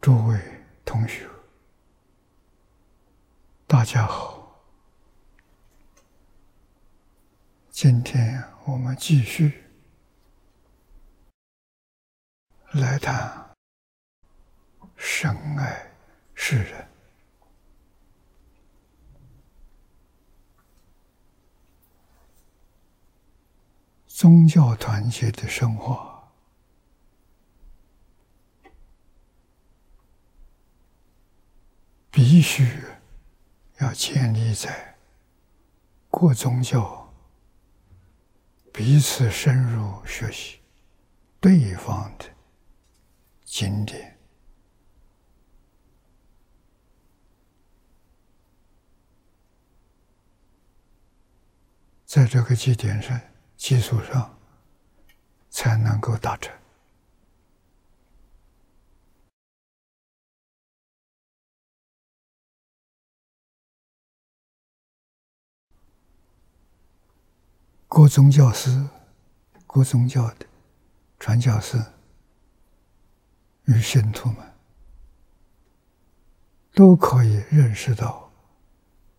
诸位同学，大家好！今天我们继续来谈深爱世人、宗教团结的生活。必须要建立在各宗教彼此深入学习对方的经典，在这个基点上基础上才能够达成。各宗教师、各宗教的传教士与信徒们，都可以认识到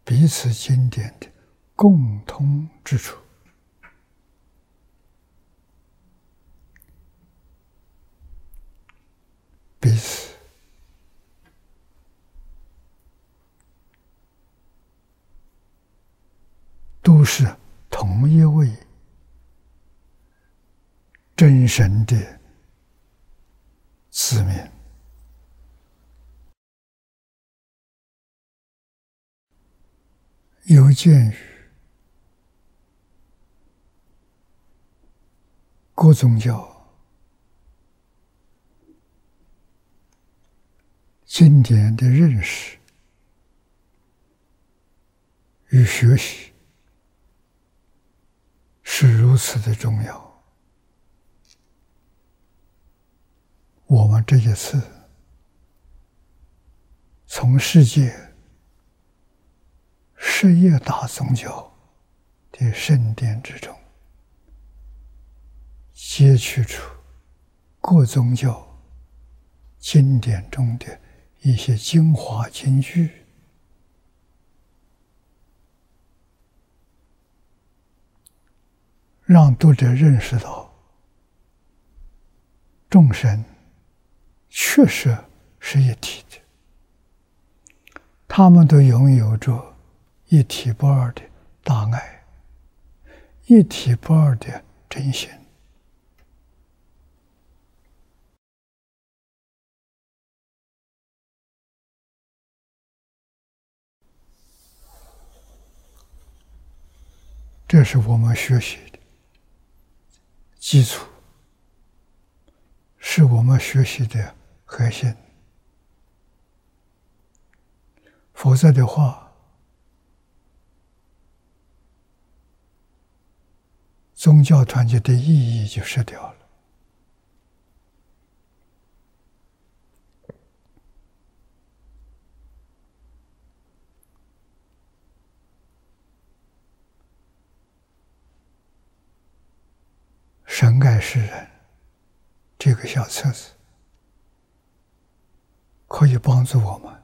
彼此经典的共通之处，彼此都是。同一位真神的子民，有鉴于各宗教经典的认识与学习。是如此的重要。我们这一次从世界十业大宗教的圣殿之中，截取出各宗教经典中的一些精华金句。让读者认识到，众生确实是一体的，他们都拥有着一体不二的大爱，一体不二的真心。这是我们学习。基础是我们学习的核心，否则的话，宗教团结的意义就失掉了。神爱世人，这个小册子可以帮助我们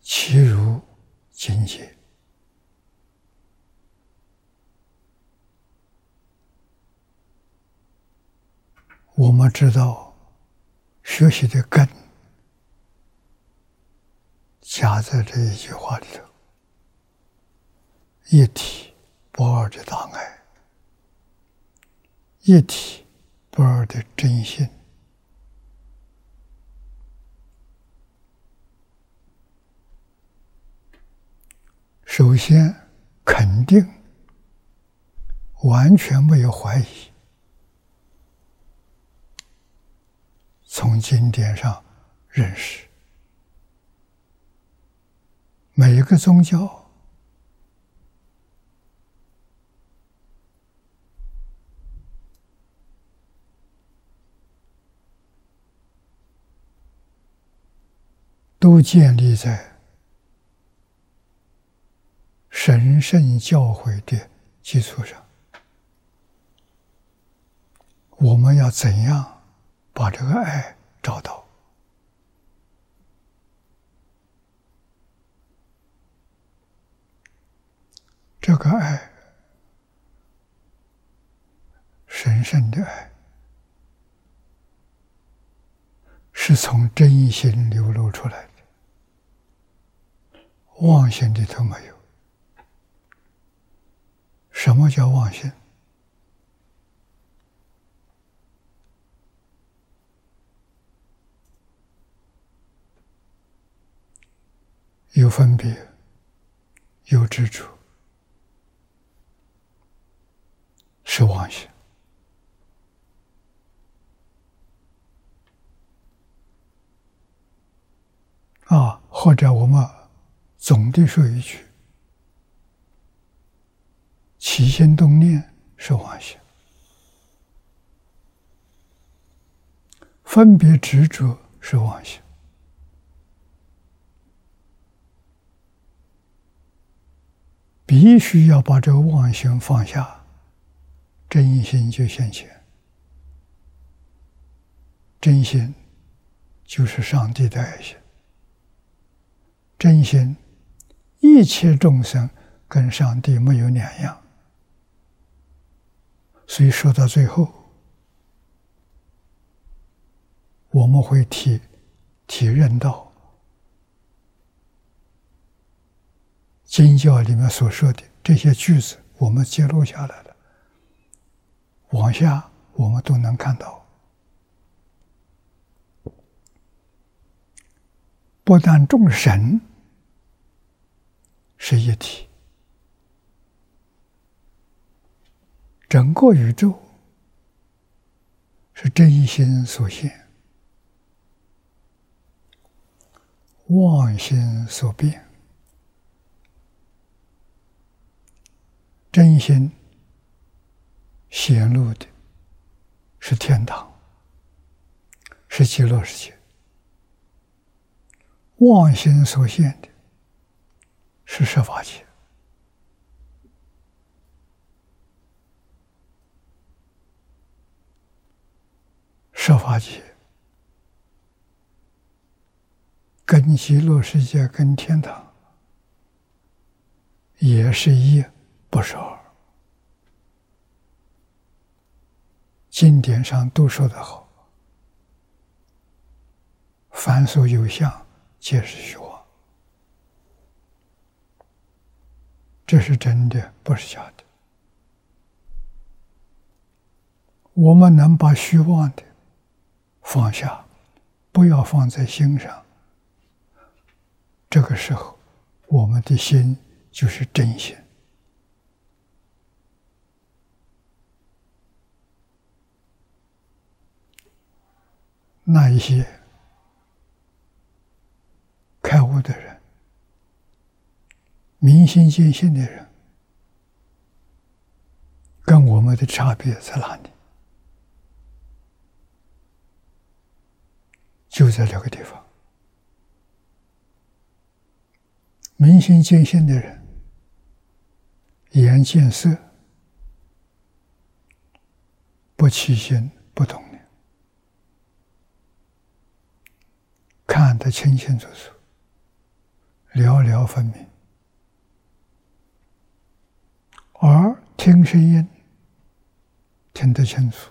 其如境界。我们知道学习的根夹在这一句话里头。一体不二的大爱，一体不二的真心。首先，肯定完全没有怀疑，从经典上认识每一个宗教。都建立在神圣教诲的基础上，我们要怎样把这个爱找到？这个爱，神圣的爱，是从真心流露出来，妄心里头没有。什么叫妄心？有分别，有执着，是妄心啊！或者我们总的说一句：起心动念是妄想，分别执着是妄想。必须要把这个妄想放下，真心就现前。真心就是上帝的爱心，真心一切众生跟上帝没有两样。所以说到最后，我们会体体认到。经教里面所说的这些句子，我们记录下来了。往下我们都能看到，不但众神是一体，整个宇宙是真心所现，妄心所变。真心显露的是天堂，是极乐世界；妄心所现的是设法界。设法界跟极乐世界、跟天堂也是一。不是二，经典上都说得好：“凡所有相，皆是虚妄。”这是真的，不是假的。我们能把虚妄的放下，不要放在心上。这个时候，我们的心就是真心。那一些开悟的人、明心见性的人，跟我们的差别在哪里？就在这个地方。明心见性的人，眼见色，不起心，不动念。看得清清楚楚，寥寥分明；而听声音，听得清楚，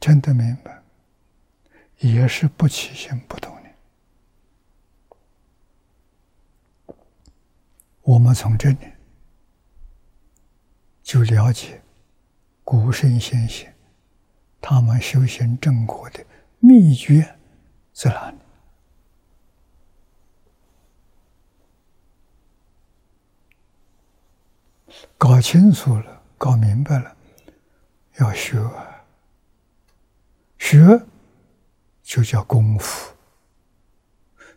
听得明白，也是不起心不动念。我们从这里就了解古圣先贤他们修行正果的秘诀在哪里。搞清楚了，搞明白了，要学，学就叫功夫，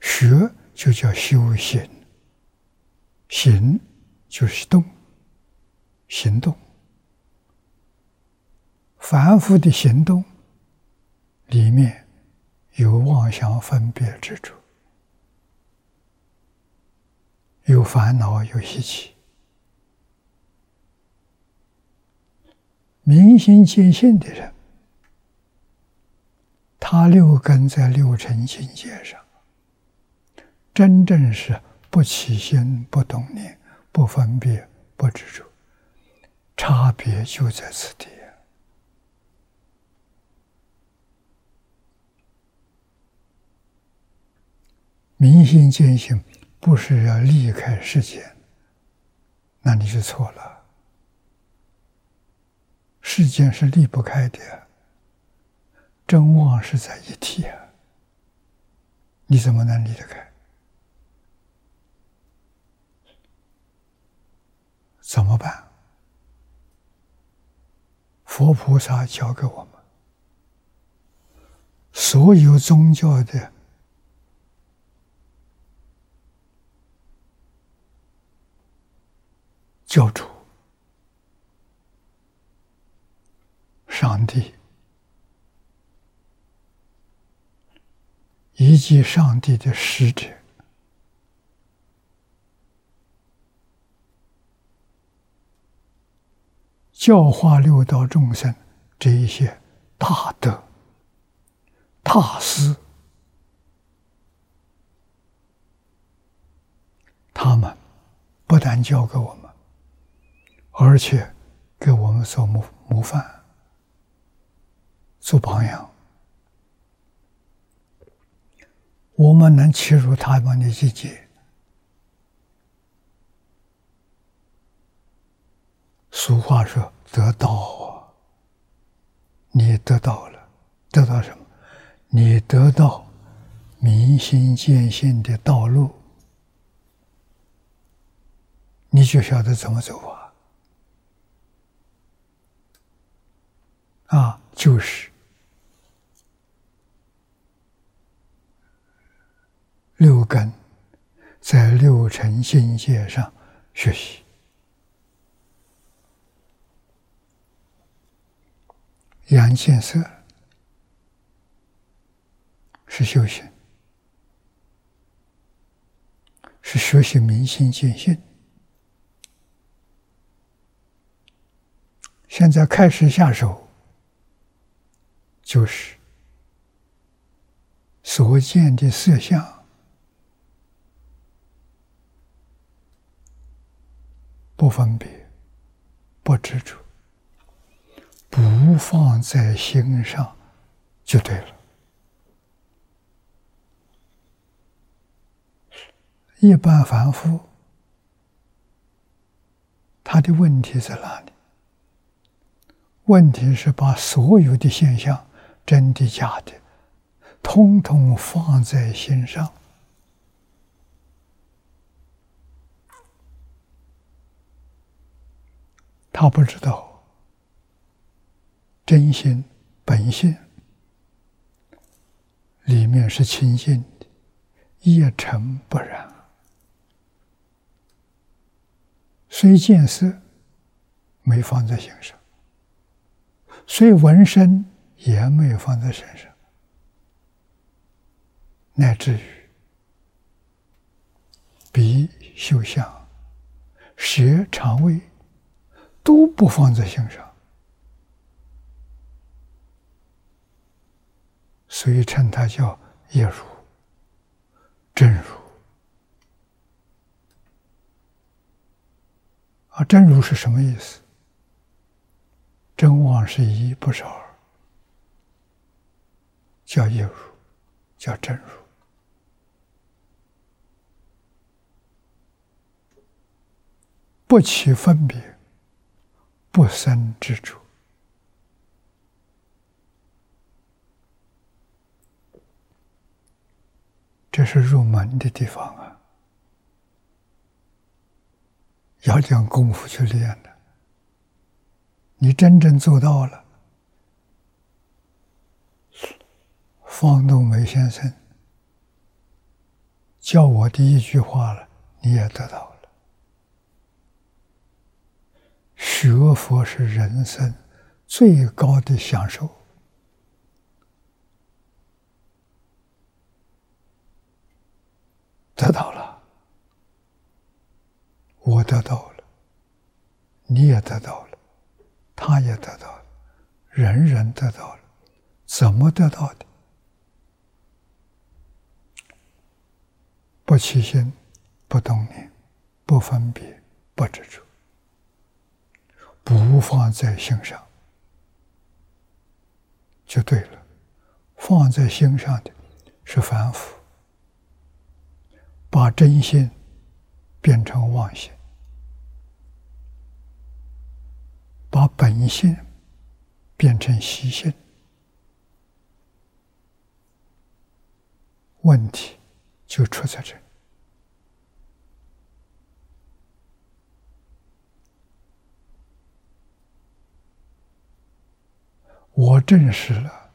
学就叫修行，行就是动，行动，凡夫的行动里面有妄想分别之处，有烦恼，有习气。明心见性的人，他六根在六尘境界上，真正是不起心、不动念、不分别、不执着，差别就在此地。明心见性不是要离开世间，那你就错了。世间是离不开的，真妄是在一体啊，你怎么能离得开？怎么办？佛菩萨教给我们，所有宗教的。教主、上帝。以及上帝的使者，教化六道众生这一些大德、大师，他们不但教给我们。而且，给我们做模模范、做榜样，我们能切入他们的境界。俗话说：“得道啊，你得到了，得到什么？你得到明心见性的道路，你就晓得怎么走啊。”啊，就是六根在六尘境界上学习，阳见色是修行，是学习明心见性。现在开始下手。就是所见的色相不分别、不执着、不放在心上，就对了。一般凡夫，他的问题在哪里？问题是把所有的现象。真的假的，通通放在心上。他不知道真心本性里面是清净的，一尘不染。虽见色，没放在心上；虽闻声。也没有放在身上，乃至于鼻、嗅、香、舌、肠胃都不放在心上，所以称它叫业如、真如。啊，真如是什么意思？真妄是一，不是二。叫业如，叫真如，不起分别，不生之处，这是入门的地方啊！要讲功夫去练的，你真正做到了。方东梅先生教我的一句话了，你也得到学佛是人生最高的享受。得到了，我得到了，你也得到了，他也得到了，人人得到了，怎么得到的？不起心，不动念，不分别，不执着。不放在心上，就对了。放在心上的是凡夫，把真心变成妄心，把本性变成习性，问题就出在这。我证实了。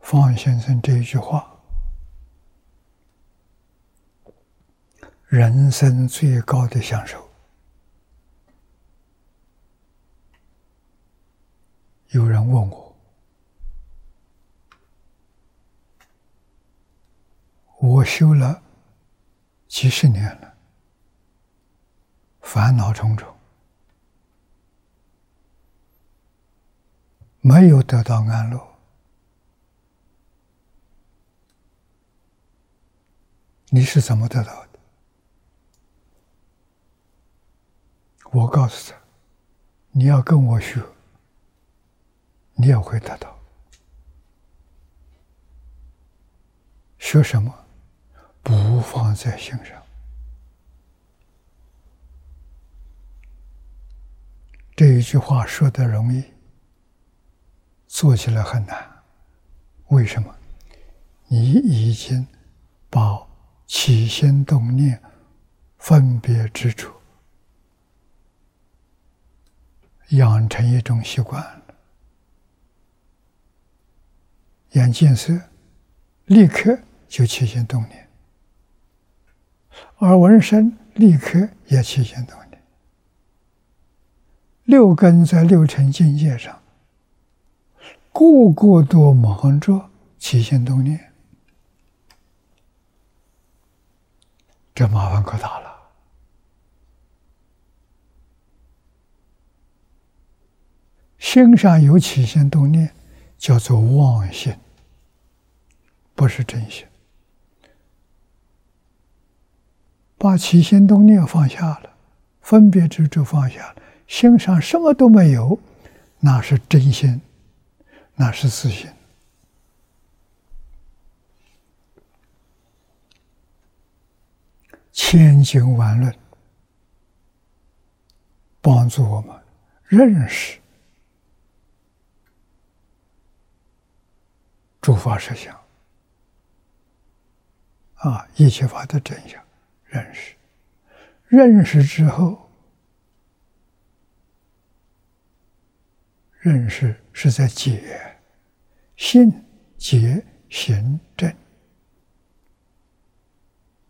方先生这一句话：“人生最高的享受。”有人问我，我修了几十年了，烦恼重重，没有得到安乐。你是怎么得到的？我告诉他，你要跟我学，你也会得到。学什么？不放在心上。这一句话说的容易，做起来很难。为什么？你已经把。起心动念，分别之处，养成一种习惯了。眼见色，立刻就起心动念；而闻声，立刻也起心动念。六根在六尘境界上，个个都忙着起心动念。这麻烦可大了。心上有起心动念，叫做妄心，不是真心。把起心动念放下了，分别执着放下了，心上什么都没有，那是真心，那是自信。千经万论，帮助我们认识诸法实相啊，一切法的真相。认识，认识之后，认识是在解，信解行正。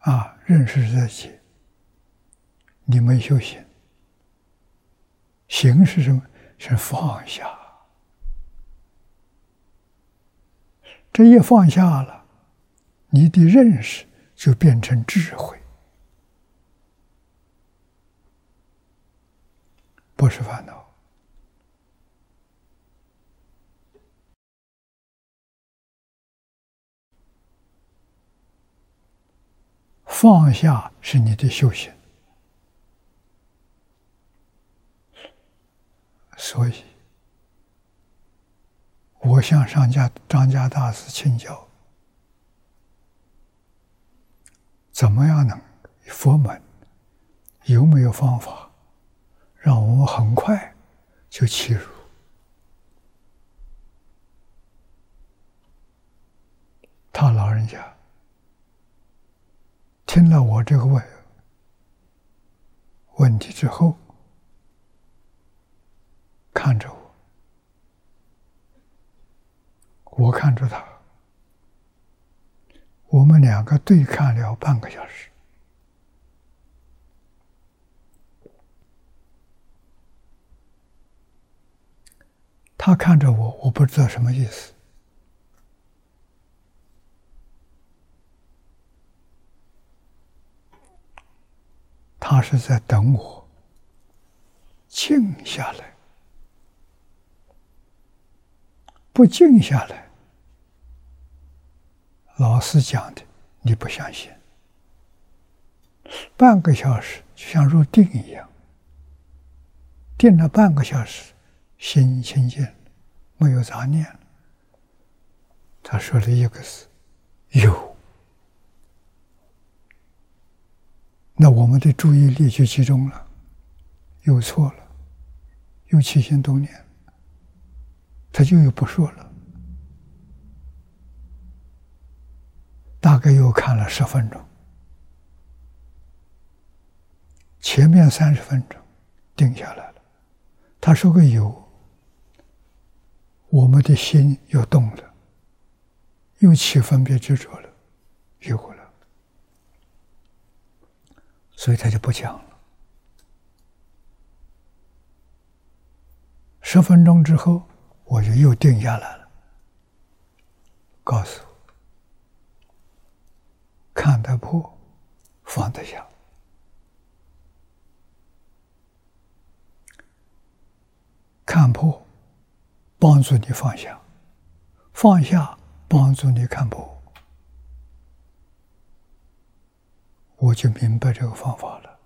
啊，认识是在解，你没修行。行是什么？是放下。这一放下了，你的认识就变成智慧，不是烦恼。放下是你的修行，所以我向上家张家大师请教：怎么样能佛门有没有方法，让我们很快就切入？他老人家。听了我这个问问题之后，看着我，我看着他，我们两个对看了半个小时。他看着我，我不知道什么意思。他是在等我静下来，不静下来，老师讲的你不相信，半个小时就像入定一样，定了半个小时，心清净，没有杂念。他说了一个字：“有。”那我们的注意力就集中了，又错了，又起心动念，他就又不说了。大概又看了十分钟，前面三十分钟定下来了。他说个有，我们的心又动了，又起分别执着了，有了，所以他就不讲了。十分钟之后，我就又定下来了，告诉。看得破，放得下。看破，帮助你放下；放下，帮助你看破。我就明白这个方法了。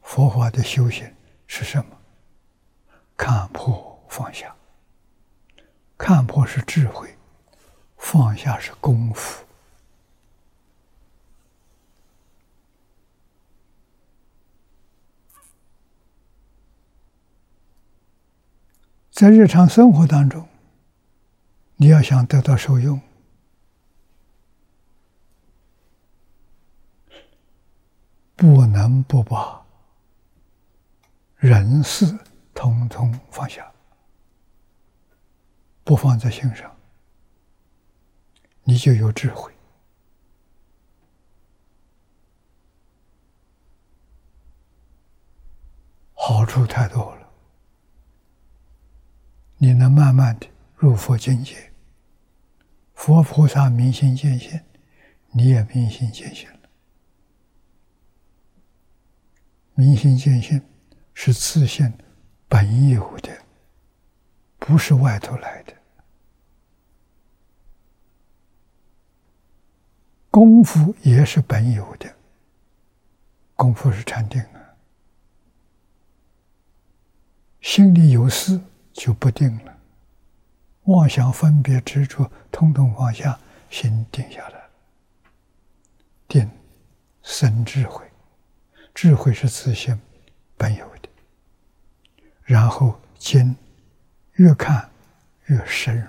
佛法的修行是什么？看破放下。看破是智慧，放下是功夫。在日常生活当中，你要想得到受用，不能不把人事统统放下，不放在心上，你就有智慧，好处太多了。你能慢慢的入佛境界，佛菩萨明心见性，你也明心见性了。明心见性是自性本有的，不是外头来的。功夫也是本有的，功夫是禅定啊，心里有事。就不定了，妄想、分别、执着，通通放下，心定下来。定生智慧，智慧是自信本有的。然后经越看越深入，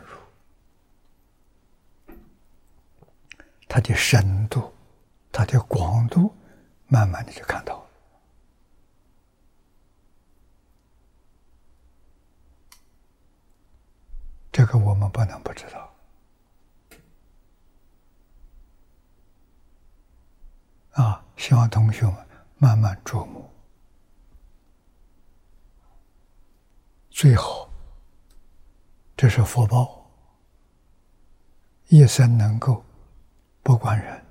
它的深度、它的广度，慢慢的就看到了。这个我们不能不知道啊！希望同学们慢慢琢磨，最好这是福报，一生能够不管人、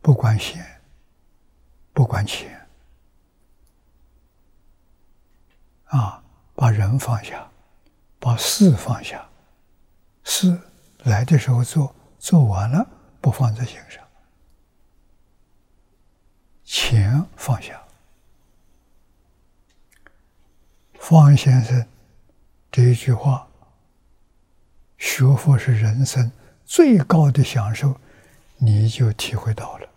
不管闲、不管钱啊，把人放下。把事放下，事来的时候做，做完了不放在心上。钱放下，方先生这一句话：“学佛是人生最高的享受”，你就体会到了。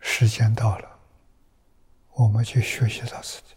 时间到了，我们去学习到自己。